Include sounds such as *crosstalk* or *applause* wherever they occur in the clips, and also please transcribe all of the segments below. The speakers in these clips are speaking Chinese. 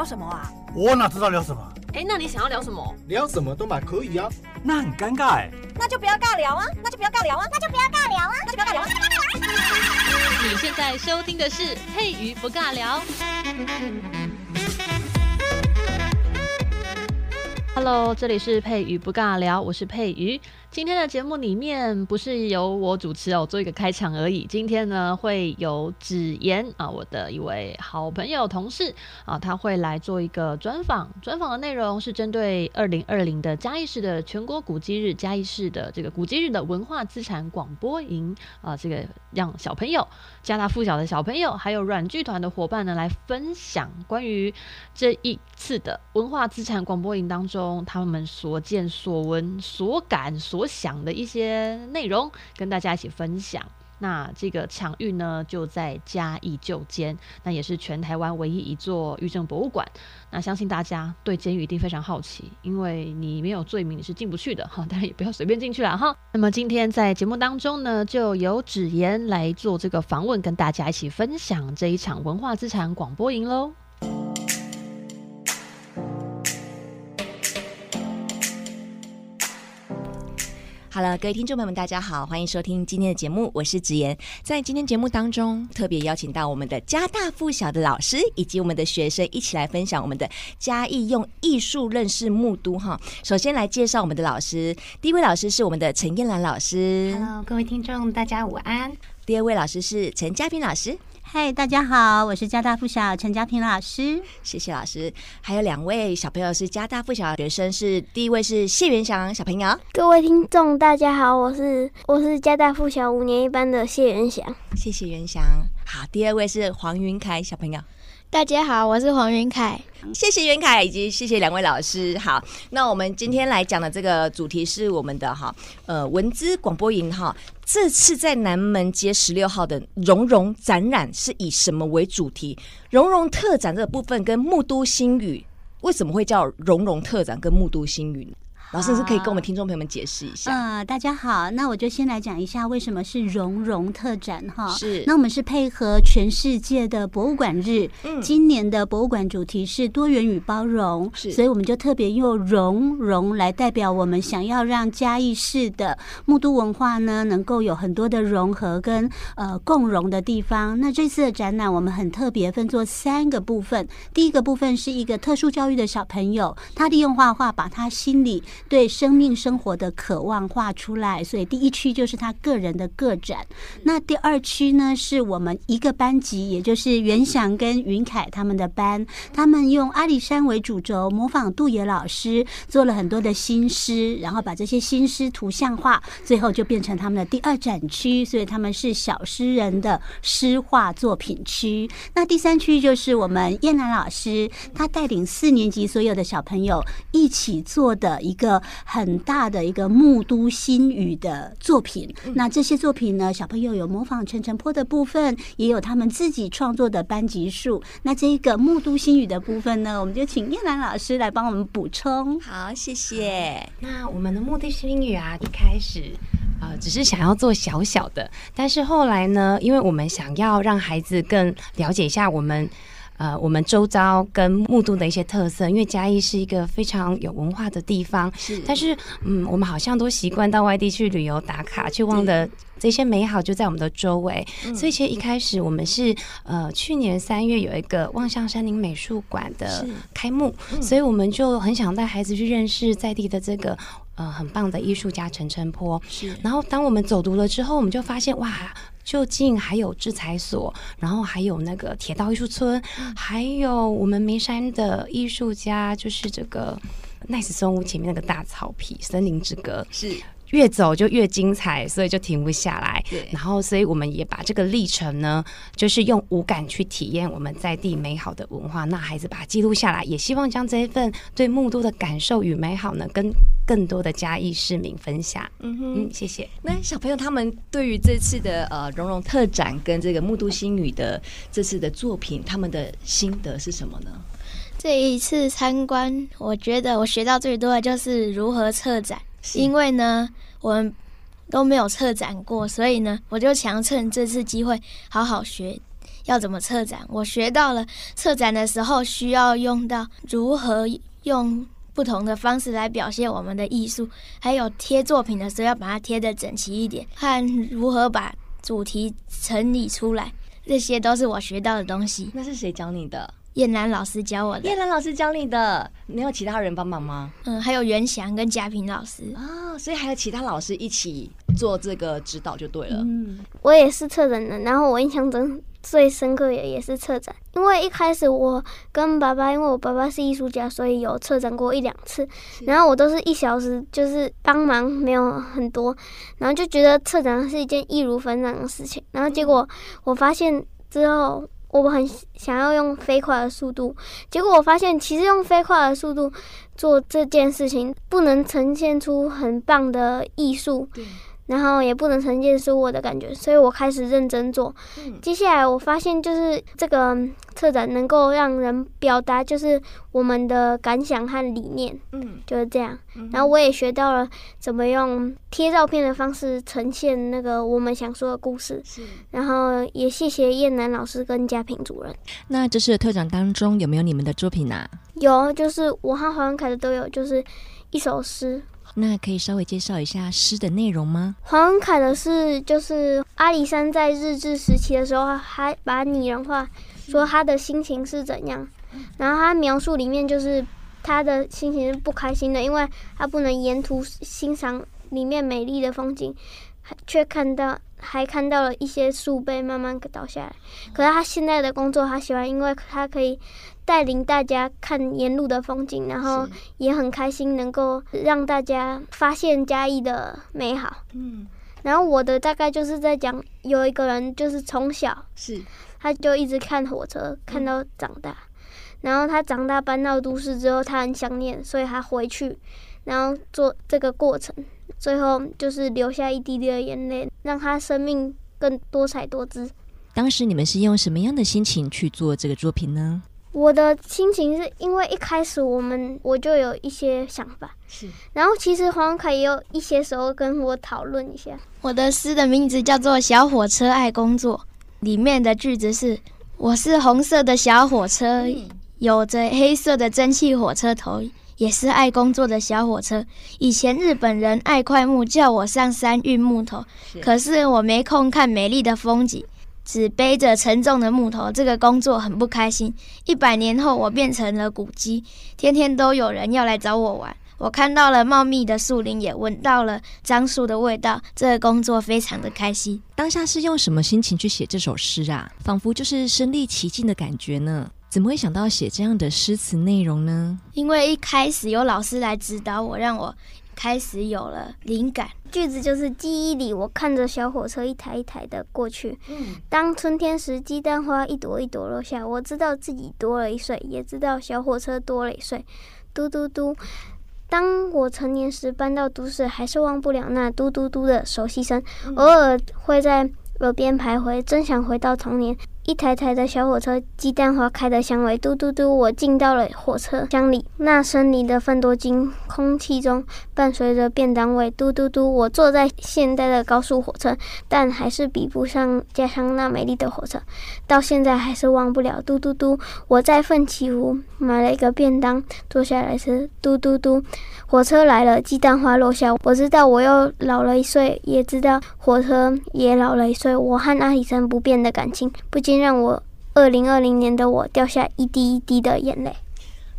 聊什么啊？我哪知道聊什么？哎，那你想要聊什么？聊什么都买可以啊。那很尴尬哎。那就不要尬聊啊！那就不要尬聊啊！那就不要尬聊啊！那就不要尬聊啊！你现在收听的是佩瑜不尬聊。Hello，这里是佩瑜不尬聊，我是佩瑜。今天的节目里面不是由我主持哦，做一个开场而已。今天呢，会有芷妍啊，我的一位好朋友、同事啊，他会来做一个专访。专访的内容是针对二零二零的嘉义市的全国古迹日，嘉义市的这个古迹日的文化资产广播营啊，这个让小朋友、家大附小的小朋友，还有软剧团的伙伴呢，来分享关于这一次的文化资产广播营当中，他们所见所闻、所感所。想的一些内容跟大家一起分享。那这个抢运呢，就在嘉义旧监，那也是全台湾唯一一座狱政博物馆。那相信大家对监狱一定非常好奇，因为你没有罪名，你是进不去的哈。当然也不要随便进去了哈。*laughs* 那么今天在节目当中呢，就由芷妍来做这个访问，跟大家一起分享这一场文化资产广播营喽。好了，各位听众朋友们，大家好，欢迎收听今天的节目，我是子妍。在今天节目当中，特别邀请到我们的家大附小的老师以及我们的学生一起来分享我们的嘉义用艺术认识木都哈。首先来介绍我们的老师，第一位老师是我们的陈燕兰老师。Hello，各位听众，大家午安。第二位老师是陈嘉平老师。嗨，大家好，我是家大附小陈家平老师，谢谢老师。还有两位小朋友是家大附小的学生，是第一位是谢元祥小朋友。各位听众，大家好，我是我是家大附小五年一班的谢元祥，谢谢元祥。好，第二位是黄云凯小朋友。大家好，我是黄云凯。谢谢云凯，以及谢谢两位老师。好，那我们今天来讲的这个主题是我们的哈呃文资广播营哈。这次在南门街十六号的融融展览是以什么为主题？融融特展这个部分跟木都新语为什么会叫融融特展跟木都新语呢？老师是可以跟我们听众朋友们解释一下。嗯，大家好，那我就先来讲一下为什么是融融特展哈。是，那我们是配合全世界的博物馆日，嗯，今年的博物馆主题是多元与包容，是，所以我们就特别用融融来代表我们想要让嘉义市的木都文化呢，能够有很多的融合跟呃共融的地方。那这次的展览我们很特别分作三个部分，第一个部分是一个特殊教育的小朋友，他利用画画把他心里对生命生活的渴望画出来，所以第一区就是他个人的个展。那第二区呢，是我们一个班级，也就是袁翔跟云凯他们的班，他们用阿里山为主轴，模仿杜野老师做了很多的新诗，然后把这些新诗图像化，最后就变成他们的第二展区。所以他们是小诗人的诗画作品区。那第三区就是我们燕兰老师，他带领四年级所有的小朋友一起做的一个。很大的一个木都心语的作品，那这些作品呢，小朋友有模仿陈澄波的部分，也有他们自己创作的班级数。那这个木都心语的部分呢，我们就请燕兰老师来帮我们补充。好，谢谢。那我们的木都心语啊，一开始呃，只是想要做小小的，但是后来呢，因为我们想要让孩子更了解一下我们。呃，我们周遭跟木都的一些特色，因为嘉义是一个非常有文化的地方，是。但是，嗯，我们好像都习惯到外地去旅游打卡，却忘了这些美好就在我们的周围。所以，其实一开始我们是呃，去年三月有一个望向山林美术馆的开幕，所以我们就很想带孩子去认识在地的这个呃很棒的艺术家陈澄波。是。然后，当我们走读了之后，我们就发现哇。就近还有制裁所，然后还有那个铁道艺术村，还有我们眉山的艺术家，就是这个奈斯松屋前面那个大草皮森林之歌是。越走就越精彩，所以就停不下来。对，然后所以我们也把这个历程呢，就是用五感去体验我们在地美好的文化，那孩子把它记录下来，也希望将这一份对木都的感受与美好呢，跟更多的嘉义市民分享。嗯哼，嗯，谢谢。那小朋友他们对于这次的呃融融特展跟这个木都新语的这次的作品，他们的心得是什么呢？这一次参观，我觉得我学到最多的就是如何策展。因为呢，我们都没有策展过，所以呢，我就想趁这次机会好好学要怎么策展。我学到了策展的时候需要用到如何用不同的方式来表现我们的艺术，还有贴作品的时候要把它贴的整齐一点，看如何把主题整理出来，这些都是我学到的东西。那是谁教你的？燕兰老师教我的。燕兰老师教你的，没有其他人帮忙吗？嗯，还有袁翔跟嘉平老师啊，所以还有其他老师一起做这个指导就对了。嗯，我也是策展人，然后我印象中最深刻也也是策展，因为一开始我跟爸爸，因为我爸爸是艺术家，所以有策展过一两次，然后我都是一小时就是帮忙，没有很多，然后就觉得策展是一件易如反掌的事情，然后结果我发现之后。我很想要用飞快的速度，结果我发现其实用飞快的速度做这件事情，不能呈现出很棒的艺术。然后也不能呈现出我的感觉，所以我开始认真做。嗯、接下来我发现，就是这个策展能够让人表达，就是我们的感想和理念。嗯，就是这样。然后我也学到了怎么用贴照片的方式呈现那个我们想说的故事。然后也谢谢燕南老师跟嘉平主任。那这次的特展当中有没有你们的作品啊？有，就是我和黄文凯的都有，就是一首诗。那可以稍微介绍一下诗的内容吗？黄文凯的是，就是阿里山在日治时期的时候，还把拟人化，说他的心情是怎样。然后他描述里面就是他的心情是不开心的，因为他不能沿途欣赏里面美丽的风景，却看到还看到了一些树被慢慢倒下来。可是他现在的工作他喜欢，因为他可以。带领大家看沿路的风景，然后也很开心能够让大家发现嘉义的美好。嗯，然后我的大概就是在讲有一个人就是从小是他就一直看火车看到长大，然后他长大搬到都市之后，他很想念，所以他回去，然后做这个过程，最后就是留下一滴滴的眼泪，让他生命更多彩多姿。当时你们是用什么样的心情去做这个作品呢？我的心情是因为一开始我们我就有一些想法，是，然后其实黄凯也有一些时候跟我讨论一下。我的诗的名字叫做《小火车爱工作》，里面的句子是：我是红色的小火车，有着黑色的蒸汽火车头，也是爱工作的小火车。以前日本人爱桧木，叫我上山运木头，可是我没空看美丽的风景。只背着沉重的木头，这个工作很不开心。一百年后，我变成了古鸡，天天都有人要来找我玩。我看到了茂密的树林，也闻到了樟树的味道。这个工作非常的开心。当下是用什么心情去写这首诗啊？仿佛就是身历其境的感觉呢。怎么会想到写这样的诗词内容呢？因为一开始有老师来指导我，让我。开始有了灵感，句子就是记忆里，我看着小火车一台一台的过去。嗯，当春天时，鸡蛋花一朵一朵落下，我知道自己多了一岁，也知道小火车多了一岁。嘟嘟嘟，当我成年时搬到都市，还是忘不了那嘟嘟嘟的熟悉声，偶尔会在耳边徘徊，真想回到童年。一台台的小火车，鸡蛋花开的香味，嘟嘟嘟，我进到了火车厢里，那森林的芬多精，空气中伴随着便当味，嘟嘟嘟，我坐在现代的高速火车，但还是比不上家乡那美丽的火车，到现在还是忘不了，嘟嘟嘟，我在奋起湖买了一个便当，坐下来吃，嘟嘟嘟，火车来了，鸡蛋花落下，我知道我又老了一岁，也知道火车也老了一岁，我和阿里山不变的感情，不禁。让我二零二零年的我掉下一滴一滴的眼泪。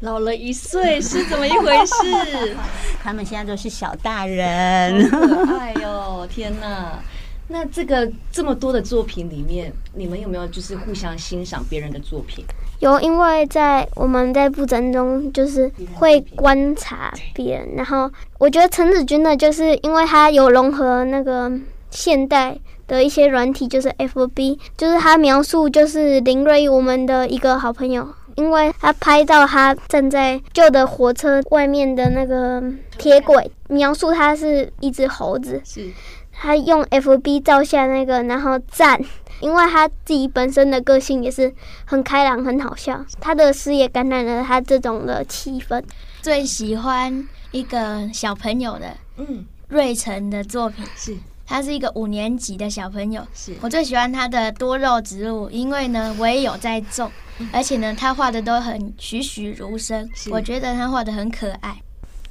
老了一岁是怎么一回事？*laughs* 他们现在都是小大人，好可爱哟！天哪，那这个这么多的作品里面，你们有没有就是互相欣赏别人的作品？有，因为在我们在布展中就是会观察别人，然后我觉得陈子君的就是因为他有融合那个现代。的一些软体就是 FB，就是他描述就是林瑞我们的一个好朋友，因为他拍到他站在旧的火车外面的那个铁轨，描述他是一只猴子，是，他用 FB 照下那个，然后赞，因为他自己本身的个性也是很开朗、很好笑，他的诗也感染了他这种的气氛。最喜欢一个小朋友的，嗯，瑞成的作品。是。他是一个五年级的小朋友。是我最喜欢他的多肉植物，因为呢，我也有在种，而且呢，他画的都很栩栩如生，我觉得他画的很可爱。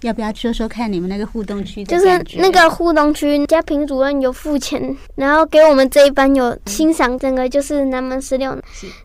要不要说说看你们那个互动区？就是那个互动区，家平主任有付钱，然后给我们这一班有欣赏整个就是南门十六。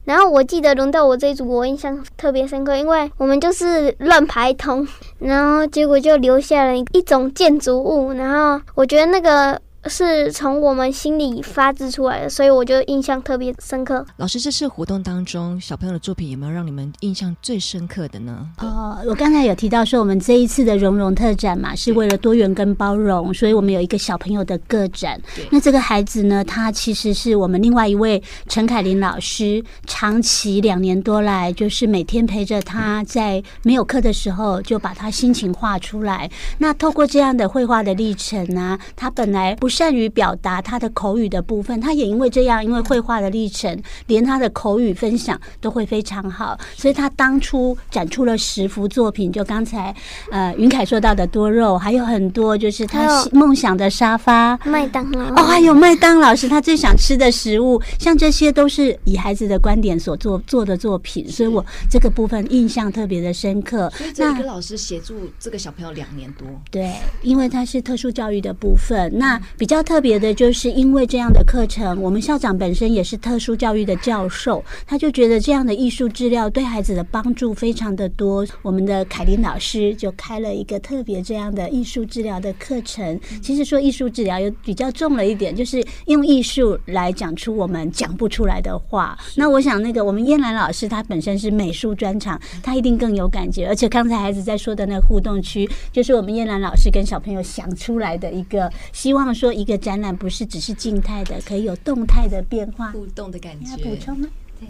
然后我记得轮到我这一组，我印象特别深刻，因为我们就是乱排通，然后结果就留下了一种建筑物，然后我觉得那个。是从我们心里发自出来的，所以我就印象特别深刻。老师，这次活动当中，小朋友的作品有没有让你们印象最深刻的呢？哦，我刚才有提到说，我们这一次的融融特展嘛，是为了多元跟包容，所以我们有一个小朋友的个展。那这个孩子呢，他其实是我们另外一位陈凯琳老师，长期两年多来，就是每天陪着他在没有课的时候，就把他心情画出来。那透过这样的绘画的历程啊，他本来不是。善于表达他的口语的部分，他也因为这样，因为绘画的历程，连他的口语分享都会非常好。所以他当初展出了十幅作品，就刚才呃云凯说到的多肉，还有很多就是他梦想的沙发、麦当劳哦，还有麦当劳是他最想吃的食物，像这些都是以孩子的观点所做做的作品，所以我这个部分印象特别的深刻。那个老师协助这个小朋友两年多，对，因为他是特殊教育的部分，那比较特别的就是因为这样的课程，我们校长本身也是特殊教育的教授，他就觉得这样的艺术治疗对孩子的帮助非常的多。我们的凯琳老师就开了一个特别这样的艺术治疗的课程。其实说艺术治疗又比较重了一点，就是用艺术来讲出我们讲不出来的话。那我想那个我们燕兰老师他本身是美术专长，他一定更有感觉。而且刚才孩子在说的那个互动区，就是我们燕兰老师跟小朋友想出来的一个，希望说一个展。览不是只是静态的，可以有动态的变化，互动的感觉。要补充吗？对，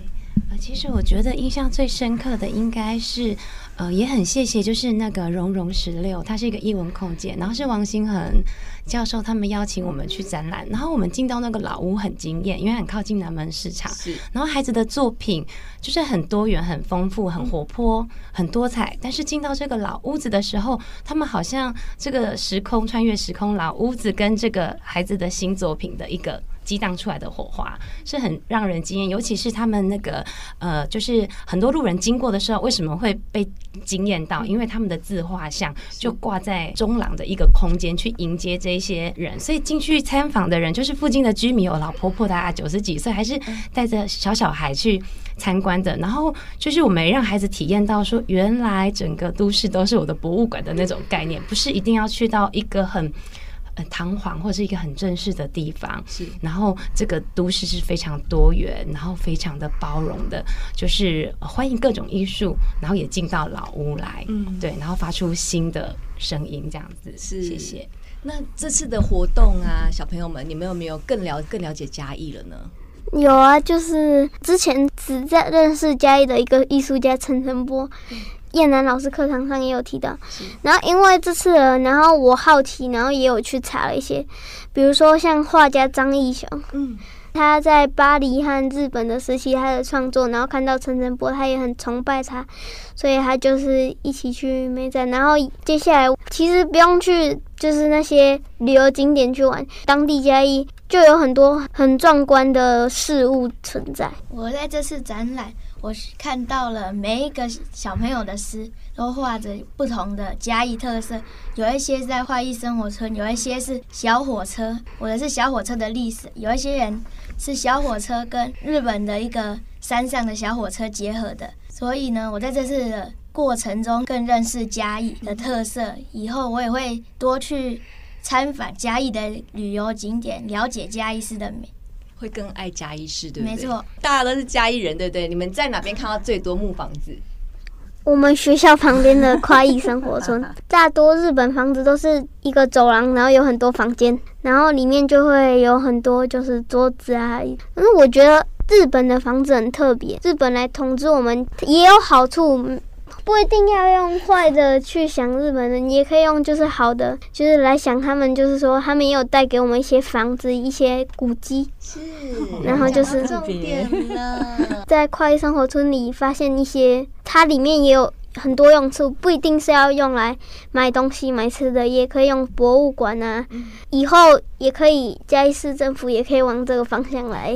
呃，其实我觉得印象最深刻的应该是，呃，也很谢谢，就是那个融融十六，它是一个艺文空间，然后是王星恒教授他们邀请我们去展览，然后我们进到那个老屋很惊艳，因为很靠近南门市场，然后孩子的作品就是很多元、很丰富、很活泼、很多彩，但是进到这个老屋子的时候，他们好像这个时空穿越时空，老屋子跟这个孩子的新作品的一个。激荡出来的火花是很让人惊艳，尤其是他们那个呃，就是很多路人经过的时候，为什么会被惊艳到？因为他们的自画像就挂在中廊的一个空间，去迎接这些人。所以进去参访的人，就是附近的居民，有老婆婆的啊，九十几岁，还是带着小小孩去参观的。然后就是我们让孩子体验到说，原来整个都市都是我的博物馆的那种概念，不是一定要去到一个很。很堂皇或者是一个很正式的地方，是。然后这个都市是非常多元，然后非常的包容的，就是欢迎各种艺术，然后也进到老屋来，嗯，对，然后发出新的声音，这样子。是，谢谢。那这次的活动啊，小朋友们，你们有没有更了更了解嘉义了呢？有啊，就是之前只在认识嘉义的一个艺术家陈澄波。嗯燕南老师课堂上也有提到，然后因为这次，然后我好奇，然后也有去查了一些，比如说像画家张艺雄，嗯，他在巴黎和日本的时期他的创作，然后看到陈澄波，他也很崇拜他，所以他就是一起去美展。然后接下来其实不用去，就是那些旅游景点去玩，当地嘉义就有很多很壮观的事物存在。我在这次展览。我看到了每一个小朋友的诗，都画着不同的嘉义特色。有一些在画艺生活村，有一些是小火车。我的是小火车的历史。有一些人是小火车跟日本的一个山上的小火车结合的。所以呢，我在这次的过程中更认识嘉义的特色。以后我也会多去参访嘉义的旅游景点，了解嘉义市的美。会更爱嘉义市，对不对？没错，大家都是嘉义人，对不对？你们在哪边看到最多木房子？我们学校旁边的快意生活村，*laughs* 大多日本房子都是一个走廊，然后有很多房间，然后里面就会有很多就是桌子啊。可是我觉得日本的房子很特别，日本来统治我们也有好处。不一定要用坏的去想日本人，你也可以用就是好的，就是来想他们，就是说他们也有带给我们一些房子、一些古迹。是，然后就是重点了，*laughs* 在快意生活村里发现一些，它里面也有很多用处，不一定是要用来买东西、买吃的，也可以用博物馆啊。以后也可以嘉义市政府也可以往这个方向来，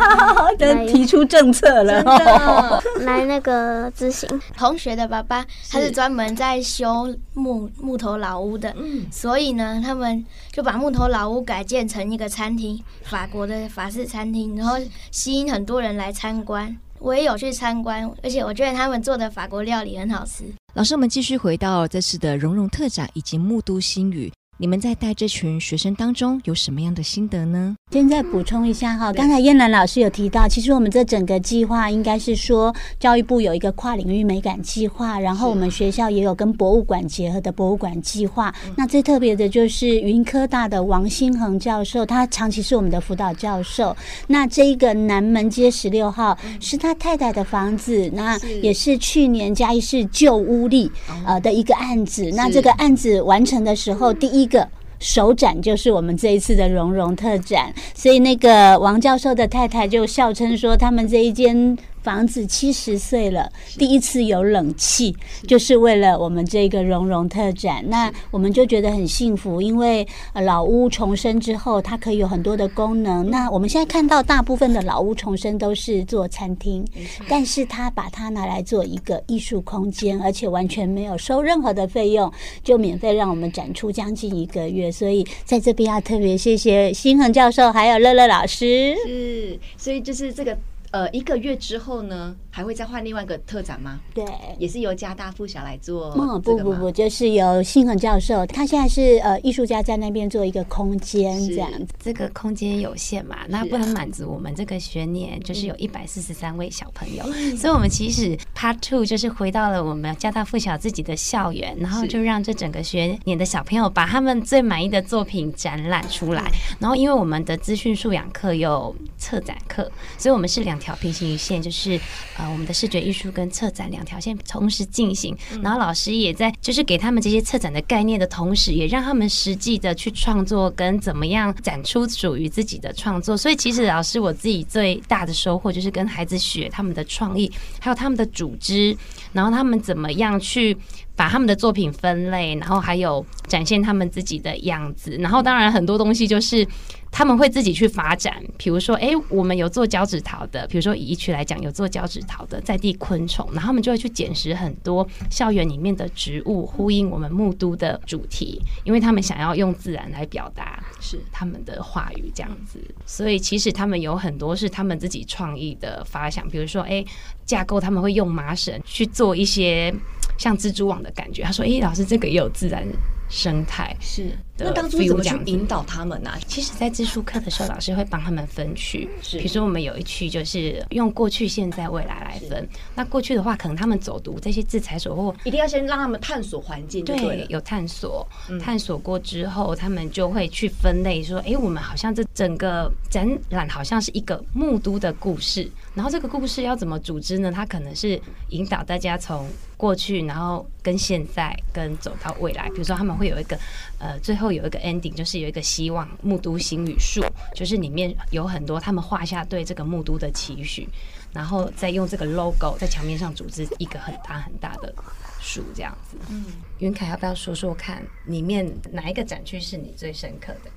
*laughs* 来提出政策了，*laughs* 来那个执行。同学的爸爸他是专门在修木木头老屋的，所以呢，他们就把木头老屋改建成一个餐厅，法国的法式餐厅，然后吸引很多人来参观。我也有去参观，而且我觉得他们做的法国料理很好吃。老师，我们继续回到这次的融融特展以及木都新语。你们在带这群学生当中有什么样的心得呢？现在补充一下哈，刚才燕兰老师有提到，其实我们这整个计划应该是说，教育部有一个跨领域美感计划，然后我们学校也有跟博物馆结合的博物馆计划。那最特别的就是云科大的王新恒教授，他长期是我们的辅导教授。那这一个南门街十六号是他太太的房子，那也是去年嘉义市旧屋力呃的一个案子。那这个案子完成的时候，第一个首展就是我们这一次的融融特展，所以那个王教授的太太就笑称说，他们这一间。房子七十岁了，第一次有冷气，就是为了我们这个融融特展。那我们就觉得很幸福，因为老屋重生之后，它可以有很多的功能。那我们现在看到大部分的老屋重生都是做餐厅，但是他把它拿来做一个艺术空间，而且完全没有收任何的费用，就免费让我们展出将近一个月。所以在这边要特别谢谢新恒教授还有乐乐老师。是，所以就是这个。呃，一个月之后呢，还会再换另外一个特展吗？对，也是由嘉大附小来做。嗯，不不不，就是由新恒教授，他现在是呃艺术家在那边做一个空间这样子。这个空间有限嘛，那不能满足我们这个学年，就是有一百四十三位小朋友，嗯，所以我们其实 Part Two 就是回到了我们嘉大附小自己的校园，然后就让这整个学年的小朋友把他们最满意的作品展览出来。然后因为我们的资讯素养课有策展课，所以我们是两。条平行线就是呃，我们的视觉艺术跟策展两条线同时进行，然后老师也在就是给他们这些策展的概念的同时，也让他们实际的去创作跟怎么样展出属于自己的创作。所以其实老师我自己最大的收获就是跟孩子学他们的创意，还有他们的组织，然后他们怎么样去把他们的作品分类，然后还有展现他们自己的样子。然后当然很多东西就是。他们会自己去发展，比如说，哎，我们有做脚趾陶的，比如说以一区来讲，有做脚趾陶的在地昆虫，然后他们就会去捡拾很多校园里面的植物，呼应我们木都的主题，因为他们想要用自然来表达是他们的话语这样子，所以其实他们有很多是他们自己创意的发想，比如说，哎，架构他们会用麻绳去做一些像蜘蛛网的感觉，他说，哎，老师这个也有自然。生态是，那当初怎么去引导他们呢、啊？其实，在自述课的时候，老师会帮他们分区。是比如说，我们有一区就是用过去、现在、未来来分。那过去的话，可能他们走读这些制裁所或一定要先让他们探索环境对，对，有探索，探索过之后，他们就会去分类，说：哎、欸，我们好像这整个展览好像是一个木都的故事。然后这个故事要怎么组织呢？它可能是引导大家从过去，然后跟现在，跟走到未来。比如说，他们会有一个呃，最后有一个 ending，就是有一个希望木都行语树，就是里面有很多他们画下对这个木都的期许，然后再用这个 logo 在墙面上组织一个很大很大的树，这样子。嗯，云凯要不要说说看，里面哪一个展区是你最深刻的？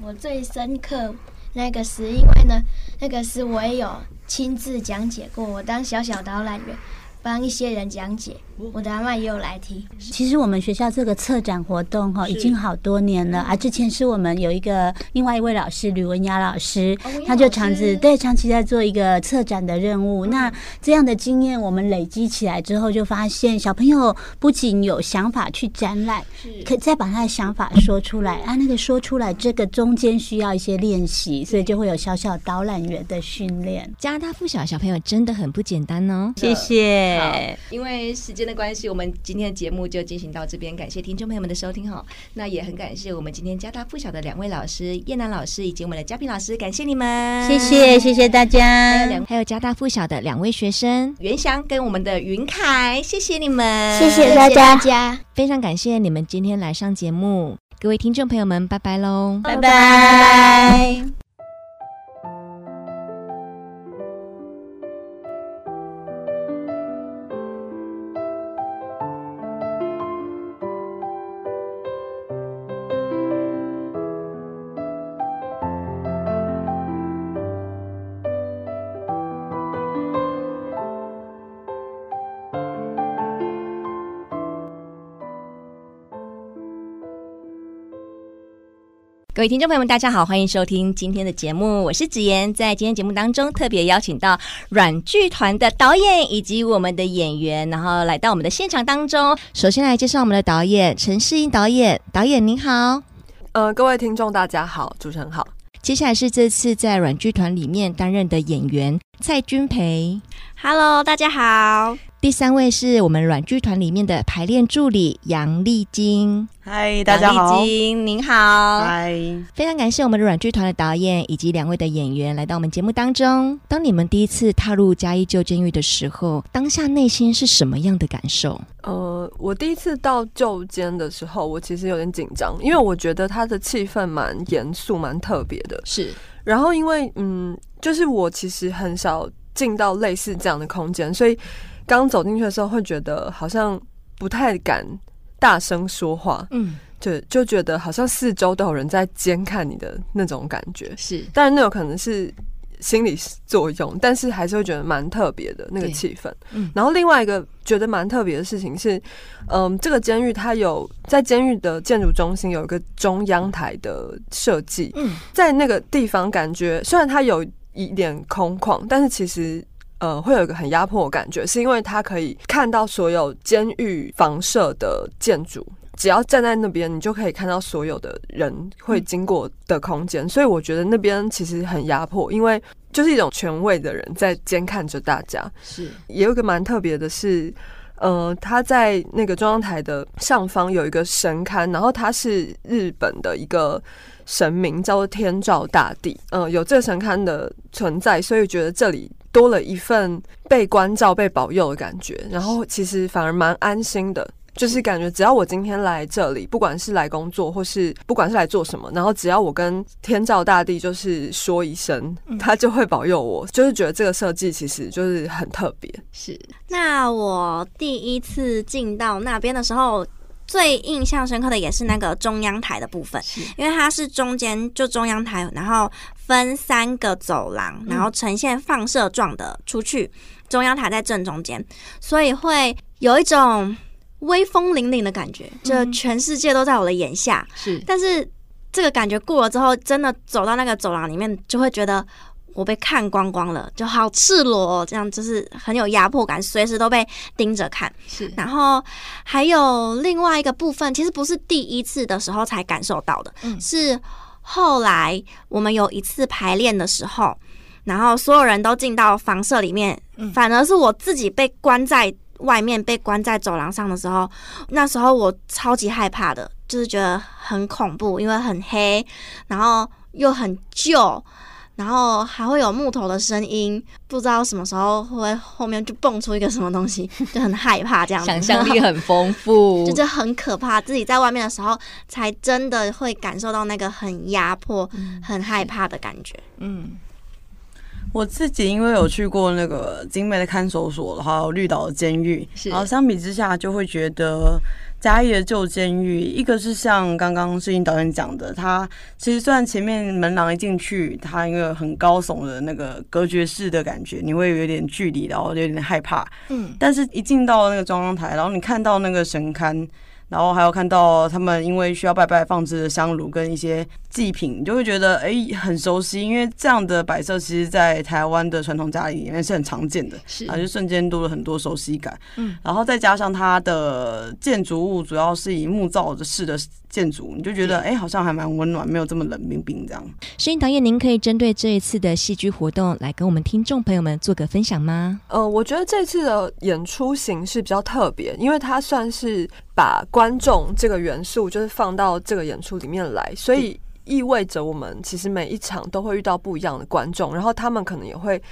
我最深刻那个是因为呢，那个是我也有。亲自讲解过，我当小小导览员，帮一些人讲解。我的阿妈也有来听。其实我们学校这个策展活动哈，已经好多年了啊。之前是我们有一个另外一位老师吕文雅老师，他就长期对长期在做一个策展的任务。那这样的经验我们累积起来之后，就发现小朋友不仅有想法去展览，可再把他的想法说出来啊。那个说出来，这个中间需要一些练习，所以就会有小小导览员的训练。加拿大附小小朋友真的很不简单哦。谢谢。因为时间的关系，我们今天的节目就进行到这边。感谢听众朋友们的收听哈，那也很感谢我们今天家大附小的两位老师叶南老师以及我们的嘉宾老师，感谢你们，谢谢谢谢大家。还有两还有家大附小的两位学生袁翔跟我们的云凯，谢谢你们，谢谢大家，非常感谢你们今天来上节目，各位听众朋友们，拜拜喽，拜拜。各位听众朋友们，大家好，欢迎收听今天的节目，我是子妍。在今天节目当中，特别邀请到软剧团的导演以及我们的演员，然后来到我们的现场当中。首先来介绍我们的导演陈世英导演，导演您好。呃，各位听众大家好，主持人好。接下来是这次在软剧团里面担任的演员蔡君培，Hello，大家好。第三位是我们软剧团里面的排练助理杨丽晶。嗨，大家好。丽晶，您好。嗨，非常感谢我们的软剧团的导演以及两位的演员来到我们节目当中。当你们第一次踏入嘉义旧监狱的时候，当下内心是什么样的感受？呃，我第一次到旧监的时候，我其实有点紧张，因为我觉得它的气氛蛮严肃、蛮特别的。是。然后，因为嗯，就是我其实很少进到类似这样的空间，所以。刚走进去的时候，会觉得好像不太敢大声说话，嗯，就就觉得好像四周都有人在监看你的那种感觉，是，但是那有可能是心理作用，但是还是会觉得蛮特别的那个气氛。嗯，然后另外一个觉得蛮特别的事情是，嗯，这个监狱它有在监狱的建筑中心有一个中央台的设计，嗯，在那个地方感觉虽然它有一点空旷，但是其实。呃，会有一个很压迫的感觉，是因为他可以看到所有监狱房舍的建筑，只要站在那边，你就可以看到所有的人会经过的空间。所以我觉得那边其实很压迫，因为就是一种权威的人在监看着大家。是，也有一个蛮特别的是，呃，他在那个中央台的上方有一个神龛，然后他是日本的一个神明，叫做天照大帝。嗯、呃，有这个神龛的存在，所以觉得这里。多了一份被关照、被保佑的感觉，然后其实反而蛮安心的，就是感觉只要我今天来这里，不管是来工作或是不管是来做什么，然后只要我跟天照大帝就是说一声，他就会保佑我，就是觉得这个设计其实就是很特别。是，那我第一次进到那边的时候。最印象深刻的也是那个中央台的部分，因为它是中间就中央台，然后分三个走廊，然后呈现放射状的出去，中央台在正中间，所以会有一种威风凛凛的感觉，就全世界都在我的眼下。是，但是这个感觉过了之后，真的走到那个走廊里面，就会觉得。我被看光光了，就好赤裸哦，这样就是很有压迫感，随时都被盯着看。是，然后还有另外一个部分，其实不是第一次的时候才感受到的，嗯，是后来我们有一次排练的时候，然后所有人都进到房舍里面，反而是我自己被关在外面，被关在走廊上的时候，那时候我超级害怕的，就是觉得很恐怖，因为很黑，然后又很旧。然后还会有木头的声音，不知道什么时候会后面就蹦出一个什么东西，*laughs* 就很害怕这样子。想象力很丰富，*laughs* 就是很可怕。自己在外面的时候，才真的会感受到那个很压迫、嗯、很害怕的感觉。嗯，我自己因为有去过那个精美的看守所，然后绿岛的监狱，然后相比之下就会觉得。嘉义的旧监狱，一个是像刚刚世英导演讲的，他其实虽然前面门廊一进去，他一个很高耸的那个隔绝式的感觉，你会有点距离，然后有点害怕。嗯，但是一进到那个中央台，然后你看到那个神龛，然后还有看到他们因为需要拜拜放置的香炉跟一些。祭品，你就会觉得哎、欸、很熟悉，因为这样的摆设其实，在台湾的传统家里里面是很常见的，是啊，就瞬间多了很多熟悉感。嗯，然后再加上它的建筑物主要是以木造的式的建筑，你就觉得哎、欸、好像还蛮温暖，没有这么冷冰冰这样。世英导演，您可以针对这一次的戏剧活动来跟我们听众朋友们做个分享吗？呃，我觉得这次的演出形式比较特别，因为它算是把观众这个元素就是放到这个演出里面来，所以。意味着我们其实每一场都会遇到不一样的观众，然后他们可能也会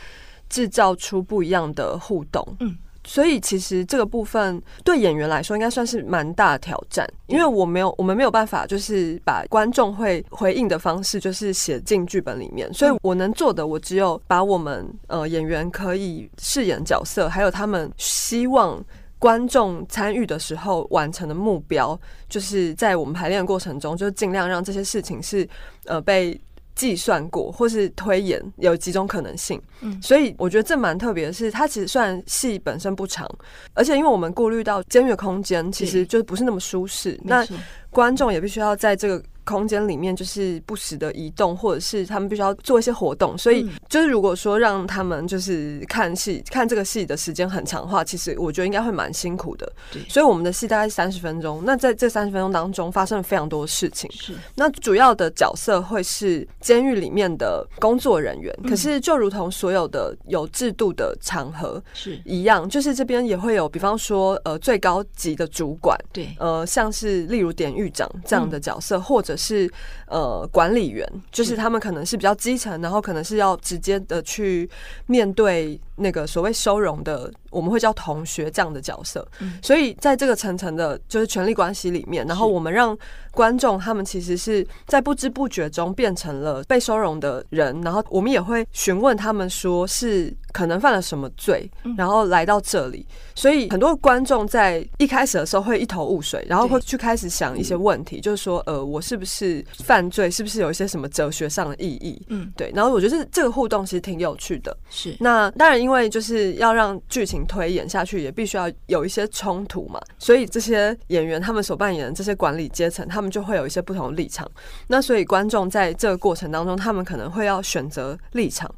制造出不一样的互动。嗯，所以其实这个部分对演员来说应该算是蛮大的挑战，因为我没有，我们没有办法就是把观众会回应的方式就是写进剧本里面，所以我能做的，我只有把我们呃演员可以饰演角色，还有他们希望。观众参与的时候完成的目标，就是在我们排练的过程中，就尽量让这些事情是呃被计算过，或是推演有几种可能性。嗯，所以我觉得这蛮特别的是，它其实虽然戏本身不长，而且因为我们顾虑到监狱的空间其实就不是那么舒适，那观众也必须要在这个空间里面就是不时的移动，或者是他们必须要做一些活动，所以就是如果说让他们就是看戏看这个戏的时间很长的话，其实我觉得应该会蛮辛苦的。对，所以我们的戏大概是三十分钟。那在这三十分钟当中，发生了非常多的事情。是，那主要的角色会是监狱里面的工作人员。可是就如同所有的有制度的场合是一样，就是这边也会有，比方说呃最高级的主管，对，呃像是例如典狱长这样的角色，或者。是呃，管理员，就是他们可能是比较基层，然后可能是要直接的去面对那个所谓收容的，我们会叫同学这样的角色。所以在这个层层的，就是权力关系里面，然后我们让观众他们其实是在不知不觉中变成了被收容的人，然后我们也会询问他们说是可能犯了什么罪，然后来到这里。所以很多观众在一开始的时候会一头雾水，然后会去开始想一些问题，就是说呃，我是不是犯罪？是不是有一些什么哲学上的意义？嗯，对。然后我觉得这个互动其实挺有趣的。是。那当然，因为就是要让剧情推演下去，也必须要有一些冲突嘛。所以这些演员他们所扮演的这些管理阶层，他们就会有一些不同的立场。那所以观众在这个过程当中，他们可能会要选择立场。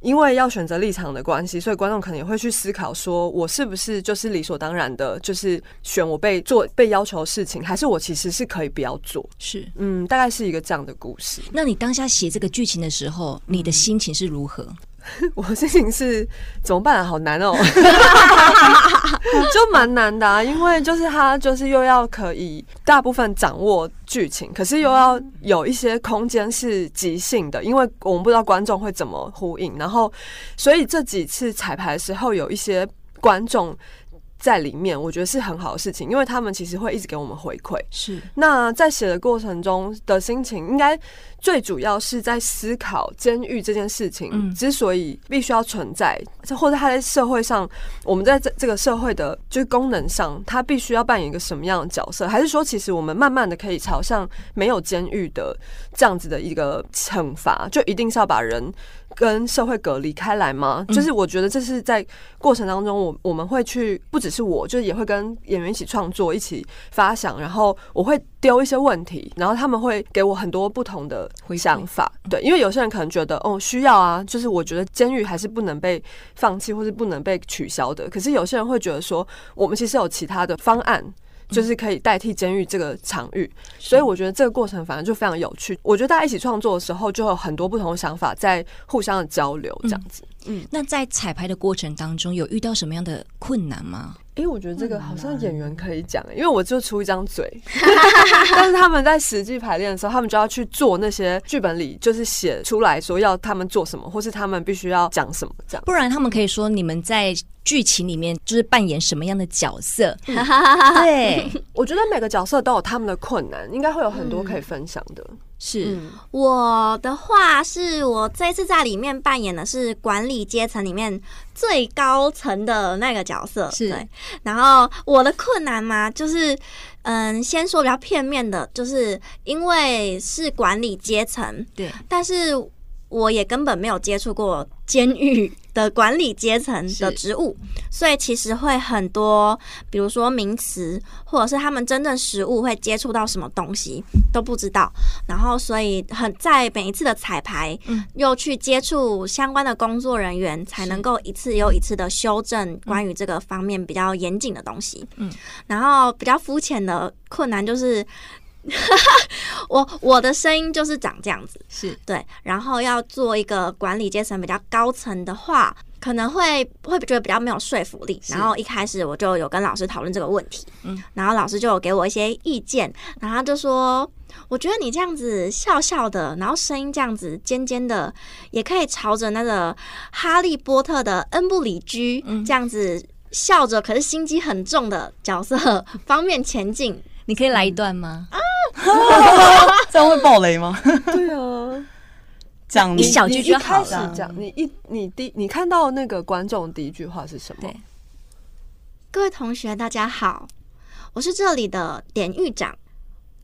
因为要选择立场的关系，所以观众可能也会去思考：说我是不是就是理所当然的，就是选我被做被要求的事情，还是我其实是可以不要做？是，嗯，大概是一个这样的故事。那你当下写这个剧情的时候，你的心情是如何？*laughs* 我的心情是怎么办啊？好难哦，*laughs* 就蛮难的啊，因为就是他就是又要可以大部分掌握剧情，可是又要有一些空间是即兴的，因为我们不知道观众会怎么呼应，然后所以这几次彩排的时候，有一些观众。在里面，我觉得是很好的事情，因为他们其实会一直给我们回馈。是，那在写的过程中的心情，应该最主要是在思考监狱这件事情之所以必须要存在，或者他在社会上，我们在这这个社会的就是功能上，他必须要扮演一个什么样的角色？还是说，其实我们慢慢的可以朝向没有监狱的这样子的一个惩罚，就一定是要把人。跟社会隔离开来吗？就是我觉得这是在过程当中，我我们会去，不只是我，就是也会跟演员一起创作，一起发想，然后我会丢一些问题，然后他们会给我很多不同的想法。对，因为有些人可能觉得哦需要啊，就是我觉得监狱还是不能被放弃或是不能被取消的。可是有些人会觉得说，我们其实有其他的方案。就是可以代替监狱这个场域，所以我觉得这个过程反正就非常有趣。我觉得大家一起创作的时候，就有很多不同的想法在互相的交流，这样子。嗯，那在彩排的过程当中，有遇到什么样的困难吗？哎、欸，我觉得这个好像演员可以讲，因为我就出一张嘴，*laughs* 但是他们在实际排练的时候，他们就要去做那些剧本里就是写出来说要他们做什么，或是他们必须要讲什么这样。不然他们可以说你们在剧情里面就是扮演什么样的角色？嗯、*laughs* 对，我觉得每个角色都有他们的困难，应该会有很多可以分享的。嗯是、嗯、我的话，是我这次在里面扮演的是管理阶层里面最高层的那个角色，是。对。然后我的困难嘛，就是嗯，先说比较片面的，就是因为是管理阶层，对，但是我也根本没有接触过监狱的管理阶层的职务，所以其实会很多，比如说名词，或者是他们真正实物会接触到什么东西都不知道。然后，所以很在每一次的彩排，嗯，又去接触相关的工作人员，才能够一次又一次的修正关于这个方面比较严谨的东西。嗯，然后比较肤浅的困难就是。*laughs* 我我的声音就是长这样子，是。对，然后要做一个管理阶层比较高层的话，可能会会觉得比较没有说服力。然后一开始我就有跟老师讨论这个问题，嗯，然后老师就有给我一些意见，然后他就说，我觉得你这样子笑笑的，然后声音这样子尖尖的，也可以朝着那个哈利波特的恩布里居这样子笑着，可是心机很重的角色 *laughs* 方面前进。你可以来一段吗？啊，*laughs* 这样会爆雷吗？对啊，讲一小句就好了。讲你一你第你看到那个观众第一句话是什么？对，各位同学大家好，我是这里的典狱长，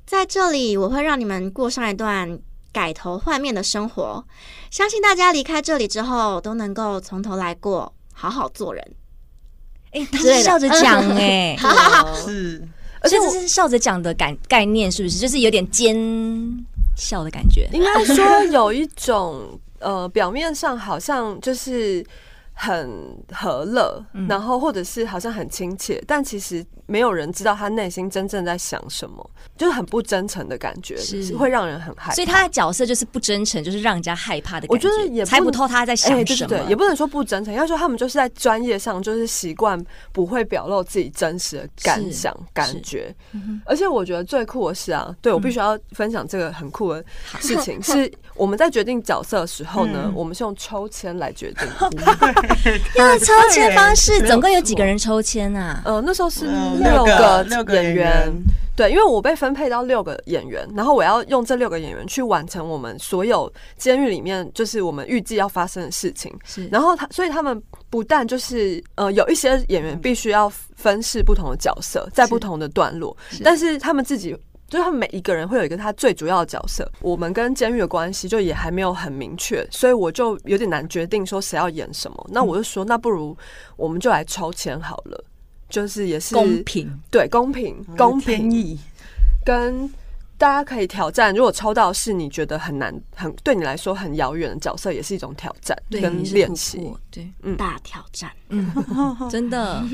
在这里我会让你们过上一段改头换面的生活，相信大家离开这里之后都能够从头来过，好好做人。哎、欸，他是笑着讲 *laughs* 哎，好好好，是。而且这是笑着讲的感概念，是不是？就是有点奸笑的感觉。应该说有一种呃，表面上好像就是。很和乐，然后或者是好像很亲切，嗯、但其实没有人知道他内心真正在想什么，就是很不真诚的感觉，是会让人很害怕。所以他的角色就是不真诚，就是让人家害怕的感觉。我觉得也猜不透他在想什么，对，也不能说不真诚，要说他们就是在专业上就是习惯不会表露自己真实的感想感觉。而且我觉得最酷的是啊，对我必须要分享这个很酷的事情，是 *laughs* 我们在决定角色的时候呢，我们是用抽签来决定。*laughs* 用抽签方式，*laughs* 总共有几个人抽签啊？呃，那时候是六个六个演员，对，因为我被分配到六个演员，然后我要用这六个演员去完成我们所有监狱里面就是我们预计要发生的事情。是，然后他，所以他们不但就是呃，有一些演员必须要分饰不同的角色，在不同的段落，但是他们自己。就是他们每一个人会有一个他最主要的角色，我们跟监狱的关系就也还没有很明确，所以我就有点难决定说谁要演什么。那我就说，那不如我们就来抽签好了，就是也是公平，对，公平，公平，跟大家可以挑战。如果抽到是你觉得很难、很对你来说很遥远的角色，也是一种挑战跟练习。对，嗯，大挑战，嗯，*laughs* *laughs* 真的。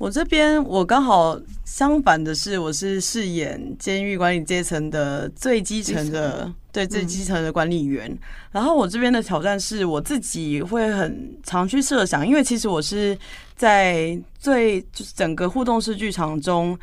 我这边我刚好相反的是，我是饰演监狱管理阶层的最基层的，对，最基层的管理员。然后我这边的挑战是我自己会很常去设想，因为其实我是在最就是整个互动式剧场中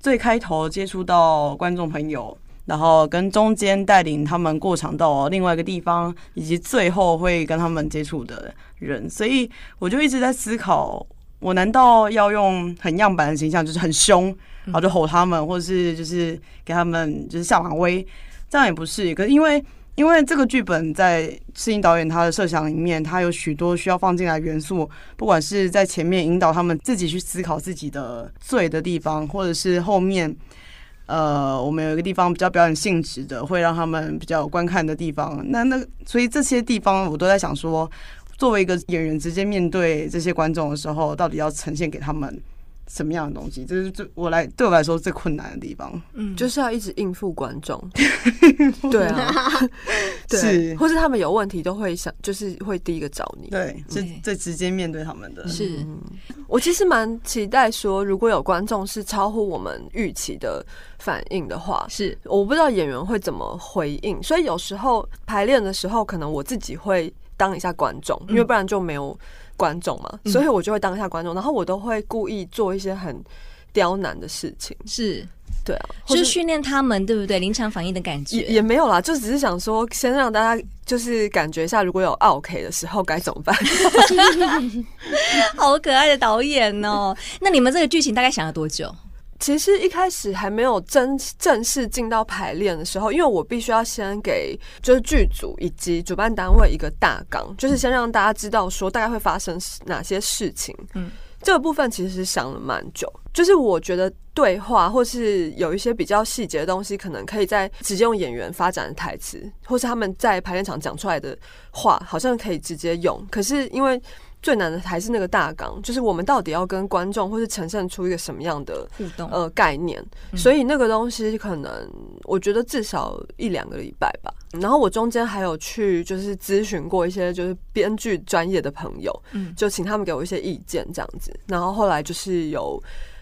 最开头接触到观众朋友，然后跟中间带领他们过场到另外一个地方，以及最后会跟他们接触的人，所以我就一直在思考。我难道要用很样板的形象，就是很凶，然后就吼他们，或者是就是给他们就是下马威？这样也不是。可是因为因为这个剧本在适应导演他的设想里面，他有许多需要放进来元素，不管是在前面引导他们自己去思考自己的罪的地方，或者是后面呃，我们有一个地方比较表演性质的，会让他们比较有观看的地方。那那所以这些地方我都在想说。作为一个演员，直接面对这些观众的时候，到底要呈现给他们什么样的东西？这是最我来对我来说最困难的地方。嗯，就是要一直应付观众。*laughs* 对啊，对，是，或是他们有问题都会想，就是会第一个找你。对，是最直接面对他们的。是，我其实蛮期待说，如果有观众是超乎我们预期的反应的话，是我不知道演员会怎么回应。所以有时候排练的时候，可能我自己会。当一下观众，因为不然就没有观众嘛，嗯、所以我就会当一下观众，然后我都会故意做一些很刁难的事情，是对啊，就是训练他们，对不对？临场反应的感觉也，也没有啦，就只是想说，先让大家就是感觉一下，如果有 OK 的时候该怎么办。*laughs* 好可爱的导演哦！那你们这个剧情大概想了多久？其实一开始还没有正正式进到排练的时候，因为我必须要先给就是剧组以及主办单位一个大纲，就是先让大家知道说大概会发生哪些事情。嗯，这个部分其实想了蛮久，就是我觉得对话或是有一些比较细节的东西，可能可以在直接用演员发展的台词，或是他们在排练场讲出来的话，好像可以直接用。可是因为最难的还是那个大纲，就是我们到底要跟观众或是呈现出一个什么样的互动呃概念，所以那个东西可能我觉得至少一两个礼拜吧。然后我中间还有去就是咨询过一些就是编剧专业的朋友，嗯，就请他们给我一些意见这样子。然后后来就是有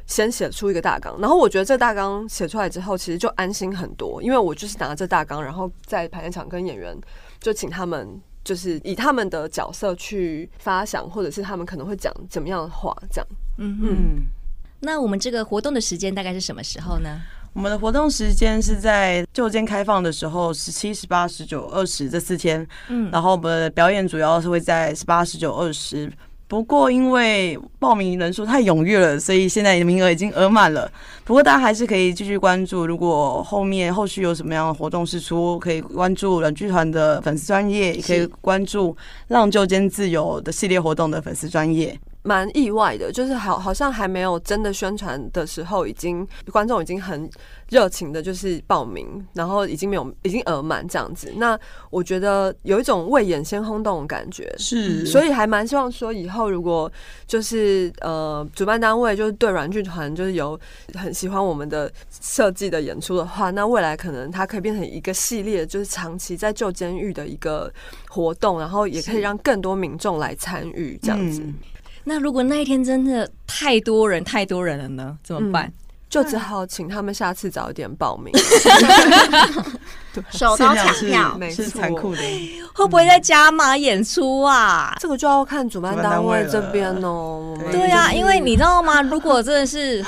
先写出一个大纲，然后我觉得这大纲写出来之后，其实就安心很多，因为我就是拿着大纲，然后在排练场跟演员就请他们。就是以他们的角色去发想，或者是他们可能会讲怎么样的话，这样。嗯嗯。那我们这个活动的时间大概是什么时候呢？我们的活动时间是在旧间开放的时候，十七、十八、十九、二十这四天。嗯。然后我们的表演主要是会在十八、十九、二十。不过，因为报名人数太踊跃了，所以现在名额已经额满了。不过，大家还是可以继续关注。如果后面后续有什么样的活动释出，可以关注软剧团的粉丝专业，也可以关注“让就兼自由”的系列活动的粉丝专页。蛮意外的，就是好好像还没有真的宣传的时候，已经观众已经很热情的，就是报名，然后已经没有已经额满这样子。那我觉得有一种未演先轰动的感觉，是，所以还蛮希望说以后如果就是呃主办单位就是对软剧团就是有很喜欢我们的设计的演出的话，那未来可能它可以变成一个系列，就是长期在旧监狱的一个活动，然后也可以让更多民众来参与这样子。嗯那如果那一天真的太多人太多人了呢？怎么办？嗯、就只好请他们下次早一点报名。*laughs* 手刀抢票，是残酷的。会不会再加码演出啊？这个就要看主办单位这边哦。对啊，因为你知道吗？如果真的是。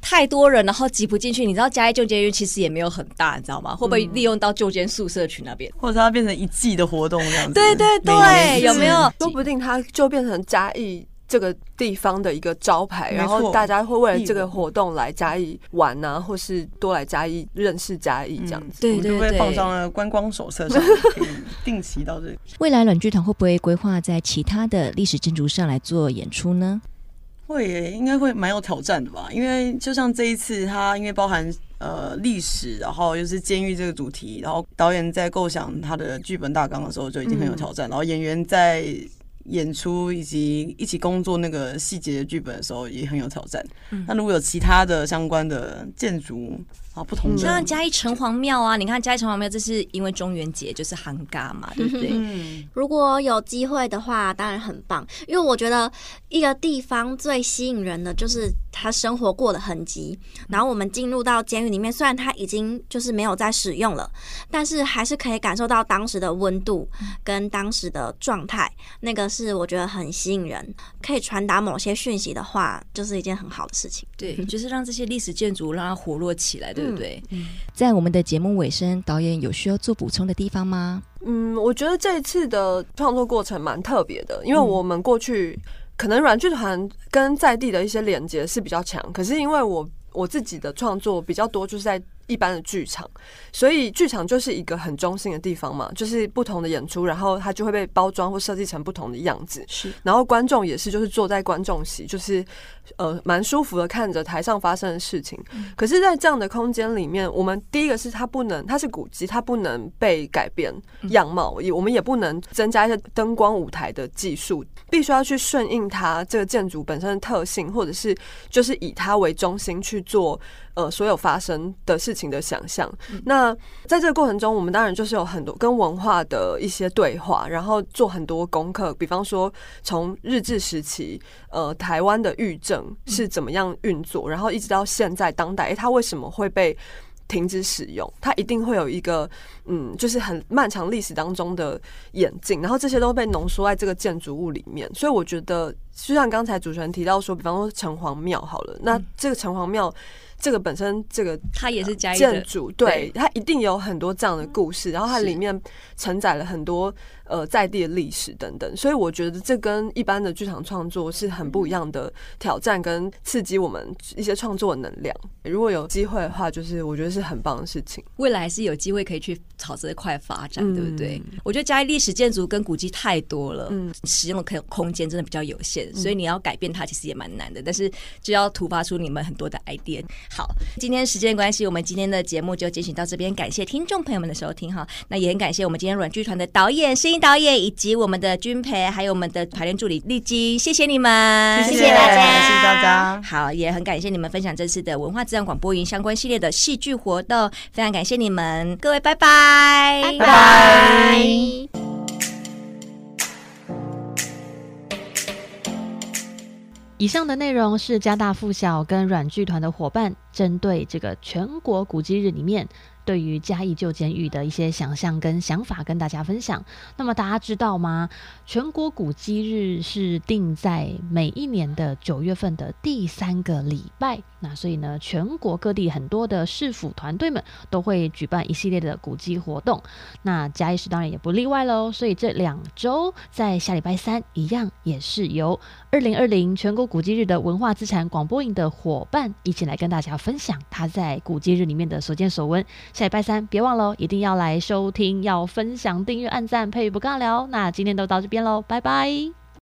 太多人，然后挤不进去。你知道嘉义旧监狱其实也没有很大，你知道吗？会不会利用到旧监宿舍群那边，或者它变成一季的活动这样子？对对对，有没有？说不定它就变成嘉义这个地方的一个招牌，然后大家会为了这个活动来嘉义玩啊，或是多来嘉义认识嘉义这样子。对对对，放上了观光手册上，可以定期到这里。*laughs* 未来软剧团会不会规划在其他的历史建筑上来做演出呢？会耶，应该会蛮有挑战的吧？因为就像这一次，它因为包含呃历史，然后又是监狱这个主题，然后导演在构想他的剧本大纲的时候就已经很有挑战，然后演员在演出以及一起工作那个细节的剧本的时候也很有挑战。那如果有其他的相关的建筑，啊，不同的像嘉义城隍庙啊，你看嘉义城隍庙，这是因为中元节就是寒假嘛，对不对？嗯，如果有机会的话，当然很棒，因为我觉得一个地方最吸引人的就是他生活过的痕迹。然后我们进入到监狱里面，虽然他已经就是没有在使用了，但是还是可以感受到当时的温度跟当时的状态，那个是我觉得很吸引人，可以传达某些讯息的话，就是一件很好的事情。对，就是让这些历史建筑让它活络起来。对不对？嗯，在我们的节目尾声，导演有需要做补充的地方吗？嗯，我觉得这一次的创作过程蛮特别的，因为我们过去可能软剧团跟在地的一些连接是比较强，可是因为我我自己的创作比较多，就是在。一般的剧场，所以剧场就是一个很中心的地方嘛，就是不同的演出，然后它就会被包装或设计成不同的样子。是，然后观众也是，就是坐在观众席，就是呃蛮舒服的看着台上发生的事情。可是，在这样的空间里面，我们第一个是它不能，它是古迹，它不能被改变样貌，也我们也不能增加一些灯光舞台的技术，必须要去顺应它这个建筑本身的特性，或者是就是以它为中心去做。呃，所有发生的事情的想象。那在这个过程中，我们当然就是有很多跟文化的一些对话，然后做很多功课。比方说，从日治时期，呃，台湾的狱政是怎么样运作，然后一直到现在当代，诶，它为什么会被停止使用？它一定会有一个，嗯，就是很漫长历史当中的演进，然后这些都被浓缩在这个建筑物里面。所以我觉得，就像刚才主持人提到说，比方说城隍庙好了，那这个城隍庙。这个本身，这个它也是建筑，对，它一定有很多这样的故事，然后它里面承载了很多呃在地的历史等等，所以我觉得这跟一般的剧场创作是很不一样的挑战跟刺激我们一些创作的能量。如果有机会的话，就是我觉得是很棒的事情。未来是有机会可以去朝这块发展，对不对？我觉得嘉义历史建筑跟古迹太多了，嗯，使用的空空间真的比较有限，所以你要改变它其实也蛮难的，但是就要突发出你们很多的 idea。好，今天时间关系，我们今天的节目就进行到这边。感谢听众朋友们的收听哈，那也很感谢我们今天软剧团的导演、声音导演，以及我们的军培，还有我们的排练助理丽晶，谢谢你们，谢谢大家，谢谢大家。好，也很感谢你们分享这次的文化资源广播营相关系列的戏剧活动，非常感谢你们，各位拜拜，拜拜。以上的内容是加大附小跟软剧团的伙伴针对这个全国古迹日里面。对于嘉义旧监狱的一些想象跟想法，跟大家分享。那么大家知道吗？全国古迹日是定在每一年的九月份的第三个礼拜。那所以呢，全国各地很多的市府团队们都会举办一系列的古迹活动。那嘉义市当然也不例外喽。所以这两周在下礼拜三一样，也是由二零二零全国古迹日的文化资产广播营的伙伴一起来跟大家分享他在古迹日里面的所见所闻。下礼拜三别忘了，一定要来收听，要分享、订阅、按赞、配不尬聊。那今天都到这边喽，拜拜。